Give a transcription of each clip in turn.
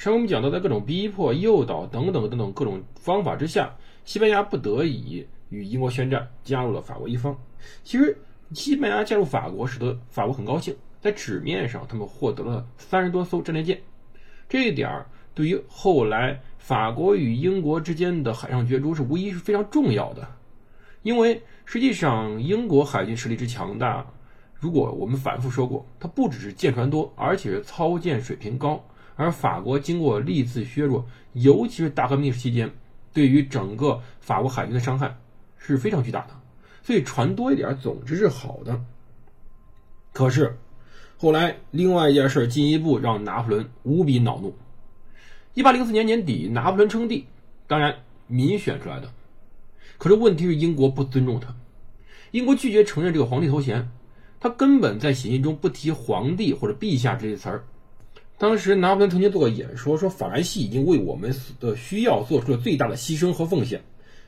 上回我们讲到，在各种逼迫、诱导等等等等各种方法之下，西班牙不得已与英国宣战，加入了法国一方。其实，西班牙加入法国，使得法国很高兴。在纸面上，他们获得了三十多艘战列舰，这一点儿对于后来法国与英国之间的海上角逐是无疑是非常重要的。因为实际上英国海军实力之强大，如果我们反复说过，它不只是舰船多，而且是操舰水平高。而法国经过历次削弱，尤其是大革命期间，对于整个法国海军的伤害是非常巨大的。所以船多一点总之是好的。可是。后来，另外一件事进一步让拿破仑无比恼怒。一八零四年年底，拿破仑称帝，当然民选出来的。可是问题是，英国不尊重他，英国拒绝承认这个皇帝头衔，他根本在写信中不提皇帝或者陛下这些词儿。当时拿破仑曾经做过演说，说法兰西已经为我们的需要做出了最大的牺牲和奉献，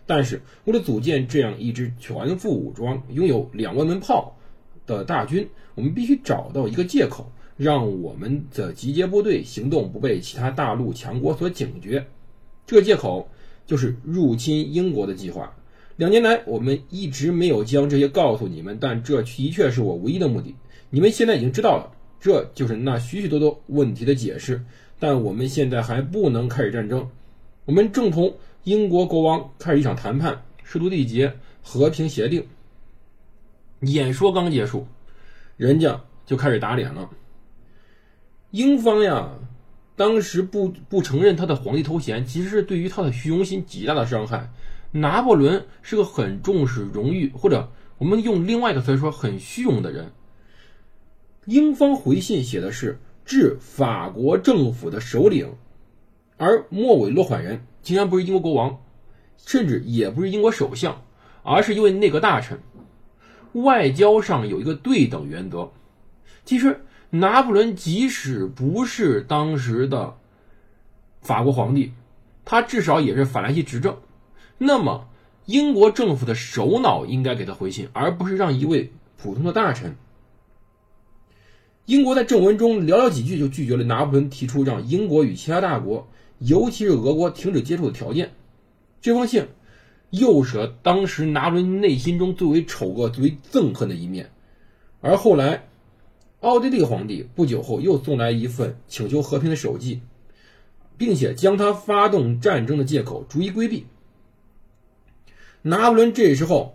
但是为了组建这样一支全副武装、拥有两万门炮。的大军，我们必须找到一个借口，让我们的集结部队行动不被其他大陆强国所警觉。这个借口就是入侵英国的计划。两年来，我们一直没有将这些告诉你们，但这的确是我唯一的目的。你们现在已经知道了，这就是那许许多多问题的解释。但我们现在还不能开始战争。我们正同英国国王开始一场谈判，试图缔结和平协定。演说刚结束，人家就开始打脸了。英方呀，当时不不承认他的皇帝头衔，其实是对于他的虚荣心极大的伤害。拿破仑是个很重视荣誉，或者我们用另外一个词说，很虚荣的人。英方回信写的是致法国政府的首领，而末尾落款人竟然不是英国国王，甚至也不是英国首相，而是一位内阁大臣。外交上有一个对等原则。其实，拿破仑即使不是当时的法国皇帝，他至少也是法兰西执政。那么，英国政府的首脑应该给他回信，而不是让一位普通的大臣。英国在正文中寥寥几句就拒绝了拿破仑提出让英国与其他大国，尤其是俄国停止接触的条件。这封信。又是当时拿破仑内心中最为丑恶、最为憎恨的一面，而后来，奥地利皇帝不久后又送来一份请求和平的手记，并且将他发动战争的借口逐一规避。拿破仑这时候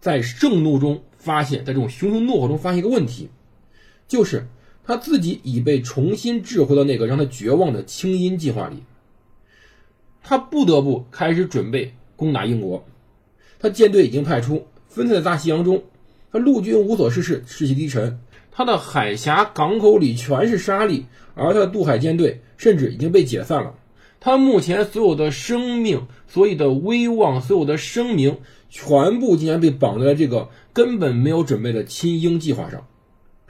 在盛怒中发现，在这种熊熊怒火中发现一个问题，就是他自己已被重新置回到那个让他绝望的清音计划里，他不得不开始准备。攻打英国，他舰队已经派出，分散在大西洋中。他陆军无所事事，士气低沉。他的海峡港口里全是沙砾，而他的渡海舰队甚至已经被解散了。他目前所有的生命、所有的威望、所有的声名，全部竟然被绑在了这个根本没有准备的亲英计划上，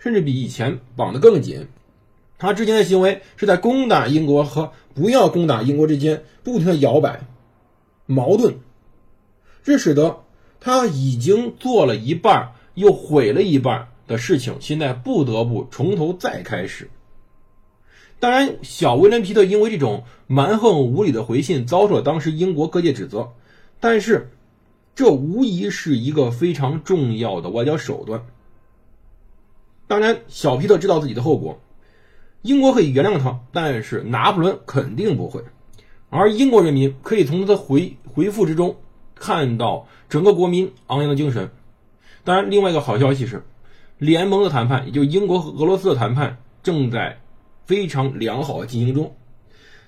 甚至比以前绑得更紧。他之前的行为是在攻打英国和不要攻打英国之间不停的摇摆。矛盾，这使得他已经做了一半又毁了一半的事情，现在不得不从头再开始。当然，小威廉·皮特因为这种蛮横无理的回信，遭受了当时英国各界指责。但是，这无疑是一个非常重要的外交手段。当然，小皮特知道自己的后果，英国可以原谅他，但是拿破仑肯定不会。而英国人民可以从他的回回复之中看到整个国民昂扬的精神。当然，另外一个好消息是，联盟的谈判，也就英国和俄罗斯的谈判正在非常良好的进行中。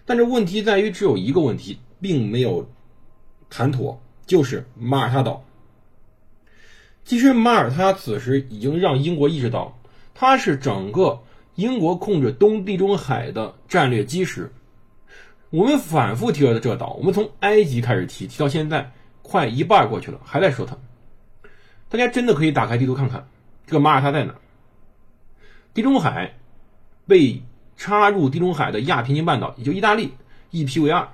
但这问题在于，只有一个问题并没有谈妥，就是马耳他岛。其实，马耳他此时已经让英国意识到，它是整个英国控制东地中海的战略基石。我们反复提到的这个岛，我们从埃及开始提，提到现在快一半过去了，还在说它。大家真的可以打开地图看看，这个马耳他在哪？地中海被插入地中海的亚平宁半岛，也就意大利，一劈为二。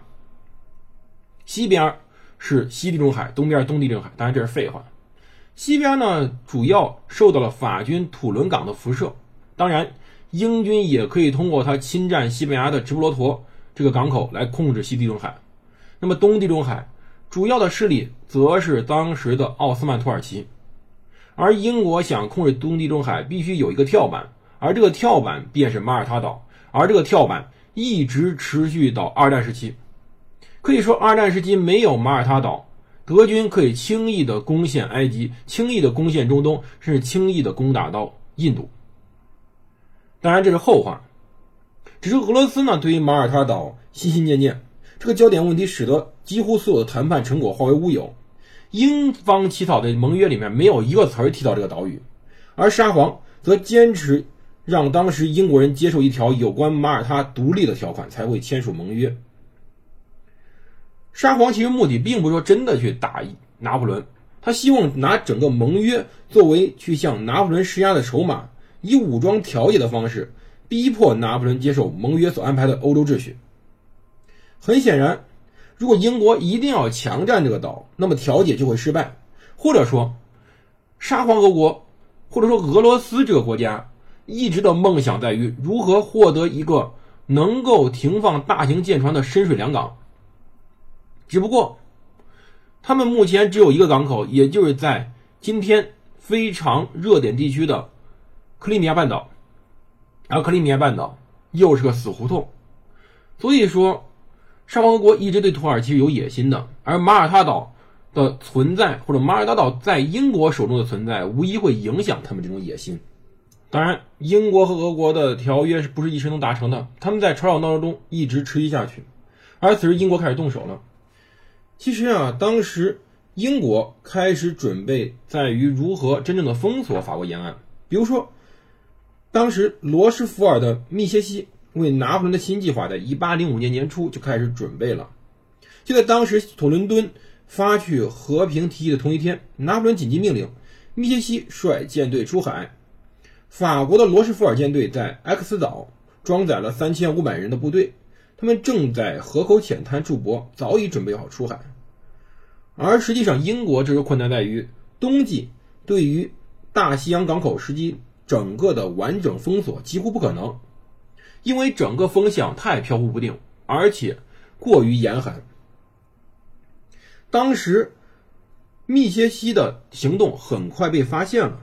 西边是西地中海，东边东地中海。当然这是废话。西边呢，主要受到了法军土伦港的辐射。当然，英军也可以通过他侵占西班牙的直布罗陀这个港口来控制西地中海。那么东地中海主要的势力则是当时的奥斯曼土耳其。而英国想控制东地中海，必须有一个跳板。而这个跳板便是马耳他岛，而这个跳板一直持续到二战时期。可以说，二战时期没有马耳他岛，德军可以轻易的攻陷埃及，轻易的攻陷中东，甚至轻易的攻打到印度。当然，这是后话。只是俄罗斯呢，对于马耳他岛心心念念，这个焦点问题使得几乎所有的谈判成果化为乌有。英方起草的盟约里面没有一个词儿提到这个岛屿，而沙皇则坚持。让当时英国人接受一条有关马耳他独立的条款，才会签署盟约。沙皇其实目的并不是说真的去打拿破仑，他希望拿整个盟约作为去向拿破仑施压的筹码，以武装调解的方式逼迫拿破仑接受盟约所安排的欧洲秩序。很显然，如果英国一定要强占这个岛，那么调解就会失败，或者说，沙皇俄国，或者说俄罗斯这个国家。一直的梦想在于如何获得一个能够停放大型舰船的深水良港。只不过，他们目前只有一个港口，也就是在今天非常热点地区的克里米亚半岛。而克里米亚半岛又是个死胡同，所以说，沙皇俄国一直对土耳其是有野心的。而马耳他岛的存在，或者马耳他岛在英国手中的存在，无疑会影响他们这种野心。当然，英国和俄国的条约是不是一时能达成的？他们在吵吵闹闹中一直持续下去，而此时英国开始动手了。其实啊，当时英国开始准备在于如何真正的封锁法国沿岸。比如说，当时罗斯福尔的密歇西为拿破仑的新计划，在1805年年初就开始准备了。就在当时土伦敦发去和平提议的同一天，拿破仑紧急命令密歇西率舰队出海。法国的罗斯福尔舰队在 X 岛装载了三千五百人的部队，他们正在河口浅滩驻泊，早已准备好出海。而实际上，英国这个困难在于，冬季对于大西洋港口实际整个的完整封锁几乎不可能，因为整个风向太飘忽不定，而且过于严寒。当时，密歇西的行动很快被发现了，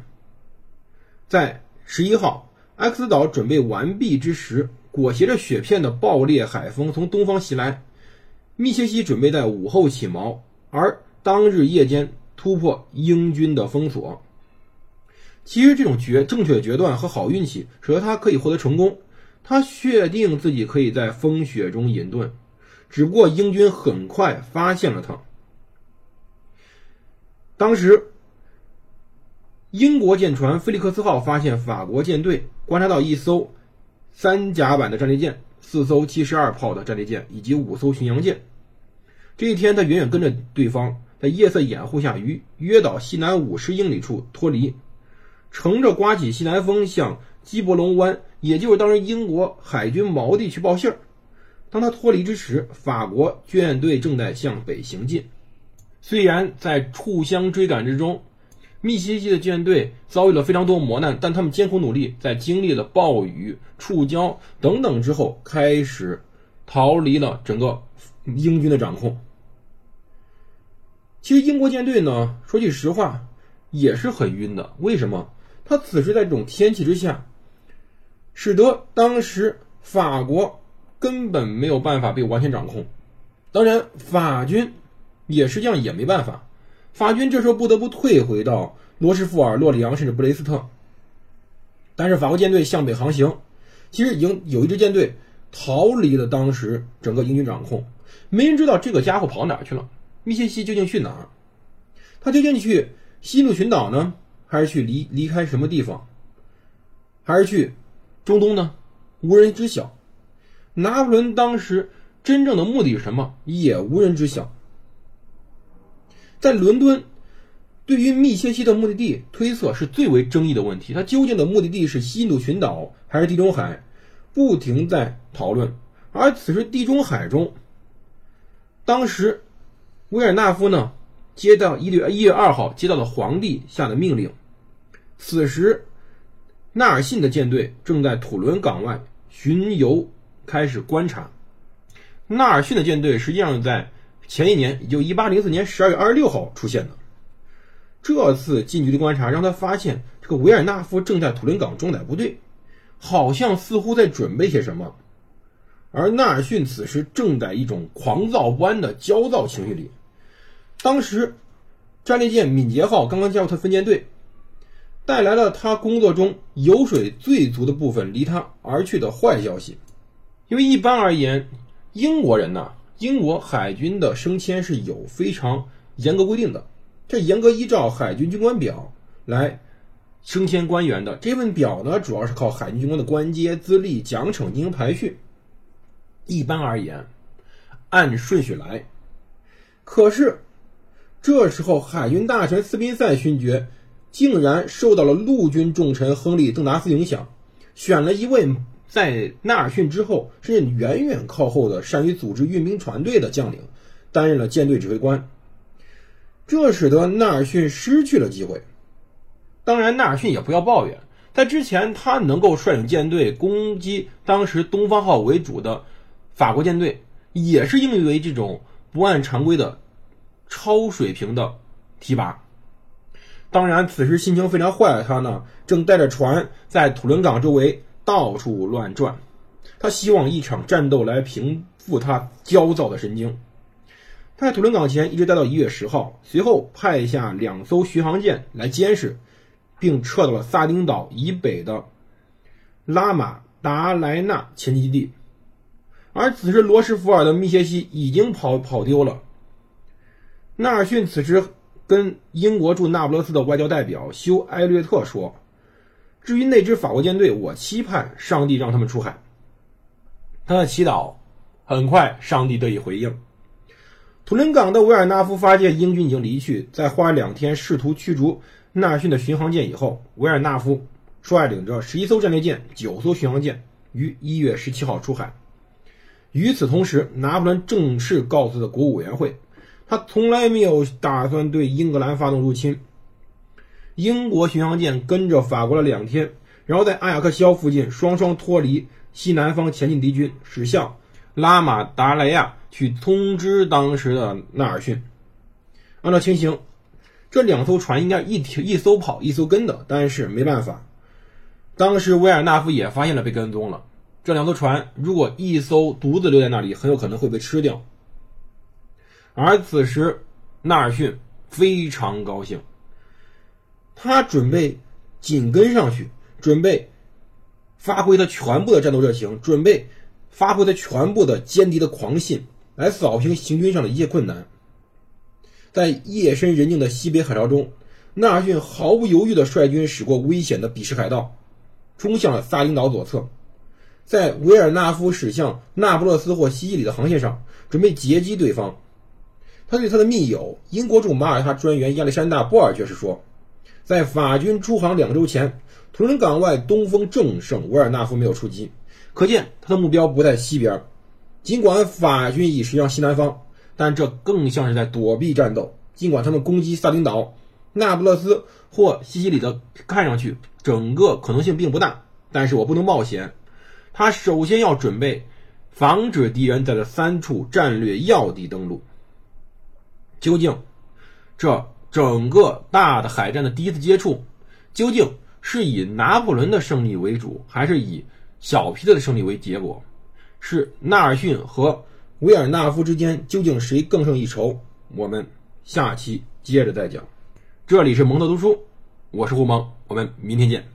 在。十一号，X 岛准备完毕之时，裹挟着雪片的暴烈海风从东方袭来。密歇西准备在午后起锚，而当日夜间突破英军的封锁。其实，这种决正确的决断和好运气，使得他可以获得成功。他确定自己可以在风雪中隐遁，只不过英军很快发现了他。当时。英国舰船“菲利克斯号”发现法国舰队，观察到一艘三甲板的战列舰、四艘七十二炮的战列舰以及五艘巡洋舰。这一天，他远远跟着对方，在夜色掩护下，于约岛西南五十英里处脱离，乘着刮起西南风向基伯龙湾，也就是当时英国海军锚地去报信儿。当他脱离之时，法国军舰队正在向北行进。虽然在互相追赶之中，密西西的舰队遭遇了非常多磨难，但他们艰苦努力，在经历了暴雨、触礁等等之后，开始逃离了整个英军的掌控。其实英国舰队呢，说句实话，也是很晕的。为什么？他此时在这种天气之下，使得当时法国根本没有办法被完全掌控。当然，法军也实际上也没办法。法军这时候不得不退回到罗什福尔、洛里昂甚至布雷斯特，但是法国舰队向北航行，其实已经有一支舰队逃离了当时整个英军掌控，没人知道这个家伙跑哪去了。密歇西究竟去哪？他究竟去西路群岛呢，还是去离离开什么地方？还是去中东呢？无人知晓。拿破仑当时真正的目的是什么，也无人知晓。在伦敦，对于密歇西的目的地推测是最为争议的问题。它究竟的目的地是西印度群岛还是地中海，不停在讨论。而此时，地中海中，当时维尔纳夫呢，接到一月一月二号接到了皇帝下的命令。此时，纳尔逊的舰队正在土伦港外巡游，开始观察。纳尔逊的舰队实际上在前一年，也就一八零四年十二月二十六号出现的。这次近距离观察让他发现，这个维尔纳夫正在土伦港装载部队，好像似乎在准备些什么。而纳尔逊此时正在一种狂躁不安的焦躁情绪里。当时，战列舰敏捷号刚刚加入他分舰队。带来了他工作中油水最足的部分离他而去的坏消息，因为一般而言，英国人呢，英国海军的升迁是有非常严格规定的，这严格依照海军军官表来升迁官员的。这份表呢，主要是靠海军军官的官阶、资历、奖惩进行排序。一般而言，按顺序来。可是这时候，海军大臣斯宾塞勋爵。竟然受到了陆军重臣亨利·邓达斯影响，选了一位在纳尔逊之后甚至远远靠后的善于组织运兵船队的将领，担任了舰队指挥官。这使得纳尔逊失去了机会。当然，纳尔逊也不要抱怨，在之前他能够率领舰队攻击当时东方号为主的法国舰队，也是因为这种不按常规的超水平的提拔。当然，此时心情非常坏的他呢，正带着船在土伦港周围到处乱转。他希望一场战斗来平复他焦躁的神经。他在土伦港前一直待到一月十号，随后派下两艘巡航舰来监视，并撤到了萨丁岛以北的拉马达莱纳前基地。而此时，罗什福尔的密歇西已经跑跑丢了。纳尔逊此时。跟英国驻那不勒斯的外交代表休埃略特说：“至于那支法国舰队，我期盼上帝让他们出海。”他的祈祷很快，上帝得以回应。图伦港的维尔纳夫发现英军已经离去，在花两天试图驱逐纳尔逊的巡航舰以后，维尔纳夫率领着十一艘战列舰、九艘巡航舰于一月十七号出海。与此同时，拿破仑正式告诉了国务委员会。他从来没有打算对英格兰发动入侵。英国巡洋舰跟着法国了两天，然后在阿雅克肖附近双双脱离西南方前进敌军，驶向拉马达莱亚去通知当时的纳尔逊。按照情形，这两艘船应该一停一艘跑一艘跟的，但是没办法，当时维尔纳夫也发现了被跟踪了。这两艘船如果一艘独自留在那里，很有可能会被吃掉。而此时，纳尔逊非常高兴，他准备紧跟上去，准备发挥他全部的战斗热情，准备发挥他全部的歼敌的狂信，来扫平行军上的一切困难。在夜深人静的西北海潮中，纳尔逊毫不犹豫地率军驶过危险的比什海盗，冲向了萨丁岛左侧，在维尔纳夫驶向那不勒斯或西西里的航线上，准备截击对方。他对他的密友英国驻马耳他专员亚历山大·波尔爵士说：“在法军出航两周前，图伦港外东风正盛，维尔纳夫没有出击，可见他的目标不在西边。尽管法军已驶向西南方，但这更像是在躲避战斗。尽管他们攻击萨丁岛、那不勒斯或西西里的，看上去整个可能性并不大，但是我不能冒险。他首先要准备防止敌人在这三处战略要地登陆。”究竟，这整个大的海战的第一次接触，究竟是以拿破仑的胜利为主，还是以小皮特的胜利为结果？是纳尔逊和维尔纳夫之间究竟谁更胜一筹？我们下期接着再讲。这里是蒙特读书，我是胡蒙，我们明天见。